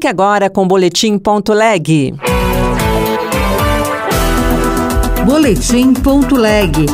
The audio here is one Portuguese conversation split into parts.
Fique agora com o Boletim.leg. Boletim.leg.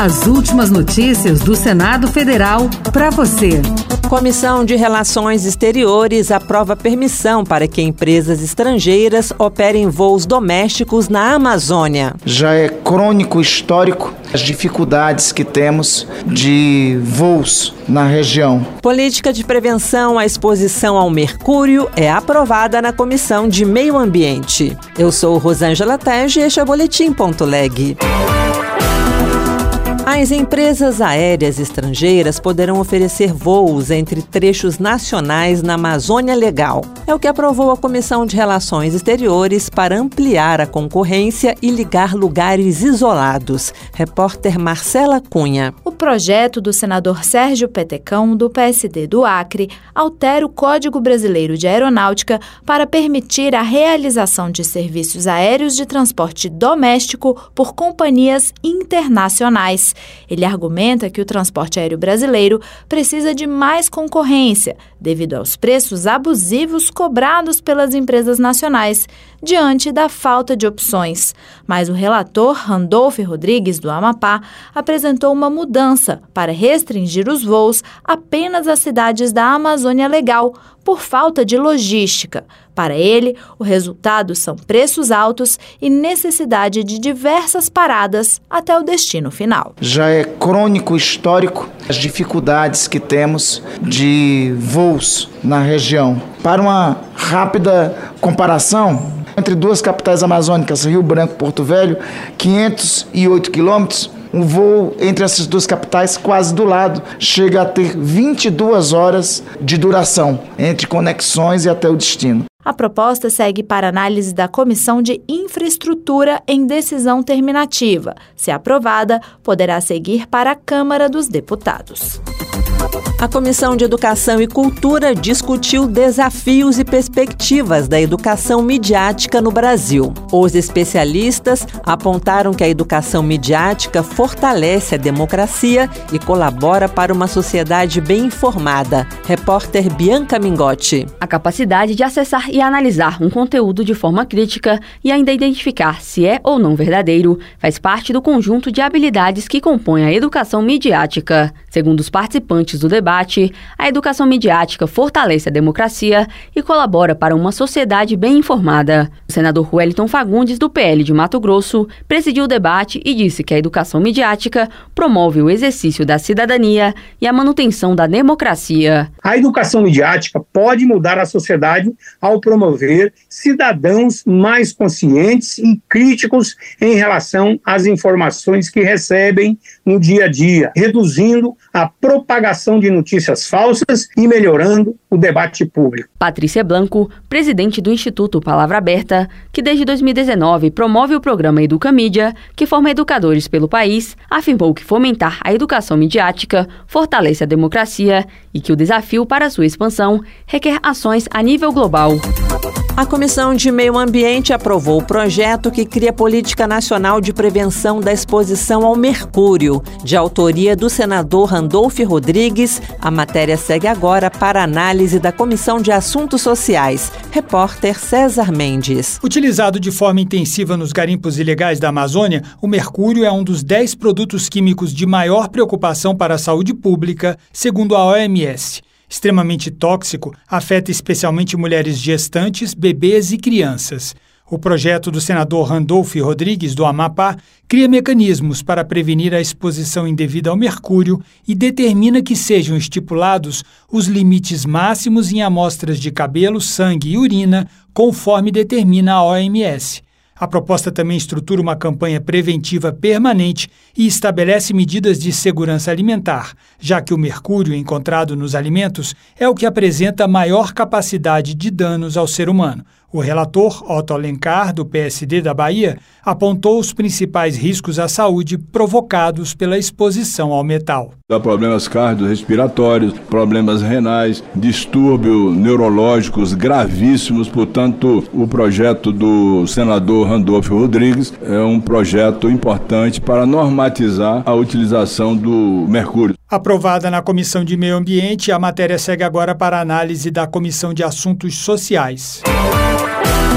As últimas notícias do Senado Federal para você. Comissão de Relações Exteriores aprova permissão para que empresas estrangeiras operem voos domésticos na Amazônia. Já é crônico histórico as dificuldades que temos de voos na região. Política de prevenção à exposição ao mercúrio é aprovada na Comissão de Meio Ambiente. Eu sou Rosângela Tege e este é o Boletim.leg. As empresas aéreas estrangeiras poderão oferecer voos entre trechos nacionais na Amazônia Legal. É o que aprovou a Comissão de Relações Exteriores para ampliar a concorrência e ligar lugares isolados. Repórter Marcela Cunha. O projeto do senador Sérgio Petecão, do PSD do Acre, altera o Código Brasileiro de Aeronáutica para permitir a realização de serviços aéreos de transporte doméstico por companhias internacionais. Ele argumenta que o transporte aéreo brasileiro precisa de mais concorrência, devido aos preços abusivos cobrados pelas empresas nacionais, diante da falta de opções. Mas o relator Randolph Rodrigues, do Amapá, apresentou uma mudança para restringir os voos apenas às cidades da Amazônia Legal, por falta de logística. Para ele, o resultado são preços altos e necessidade de diversas paradas até o destino final. Já é crônico histórico as dificuldades que temos de voos na região. Para uma rápida comparação, entre duas capitais amazônicas, Rio Branco e Porto Velho, 508 quilômetros, um voo entre essas duas capitais quase do lado chega a ter 22 horas de duração entre conexões e até o destino. A proposta segue para análise da Comissão de Infraestrutura em decisão terminativa. Se aprovada, poderá seguir para a Câmara dos Deputados. A Comissão de Educação e Cultura discutiu desafios e perspectivas da educação midiática no Brasil. Os especialistas apontaram que a educação midiática fortalece a democracia e colabora para uma sociedade bem informada. Repórter Bianca Mingotti. A capacidade de acessar e analisar um conteúdo de forma crítica e ainda identificar se é ou não verdadeiro faz parte do conjunto de habilidades que compõem a educação midiática. Segundo os participantes do debate, a educação midiática fortalece a democracia e colabora para uma sociedade bem informada. O senador Wellington Fagundes, do PL de Mato Grosso, presidiu o debate e disse que a educação midiática promove o exercício da cidadania e a manutenção da democracia. A educação midiática pode mudar a sociedade ao promover cidadãos mais conscientes e críticos em relação às informações que recebem no dia a dia, reduzindo a propagação de notícias falsas e melhorando o debate público. Patrícia Blanco, presidente do Instituto Palavra Aberta, que desde 2019 promove o programa Educa Mídia, que forma educadores pelo país, afirmou que fomentar a educação midiática fortalece a democracia e que o desafio para sua expansão requer ações a nível global. A Comissão de Meio Ambiente aprovou o projeto que cria política nacional de prevenção da exposição ao mercúrio, de autoria do senador Randolph Rodrigues. A matéria segue agora para análise da Comissão de Assuntos Sociais. Repórter César Mendes. Utilizado de forma intensiva nos garimpos ilegais da Amazônia, o mercúrio é um dos 10 produtos químicos de maior preocupação para a saúde pública, segundo a OMS extremamente tóxico, afeta especialmente mulheres gestantes, bebês e crianças. O projeto do senador Randolph Rodrigues, do Amapá, cria mecanismos para prevenir a exposição indevida ao mercúrio e determina que sejam estipulados os limites máximos em amostras de cabelo, sangue e urina, conforme determina a OMS. A proposta também estrutura uma campanha preventiva permanente e estabelece medidas de segurança alimentar, já que o mercúrio encontrado nos alimentos é o que apresenta maior capacidade de danos ao ser humano. O relator Otto Alencar, do PSD da Bahia, apontou os principais riscos à saúde provocados pela exposição ao metal. Há problemas cardiorrespiratórios, problemas renais, distúrbios neurológicos gravíssimos. Portanto, o projeto do senador Randolfo Rodrigues é um projeto importante para normatizar a utilização do mercúrio. Aprovada na Comissão de Meio Ambiente, a matéria segue agora para análise da Comissão de Assuntos Sociais.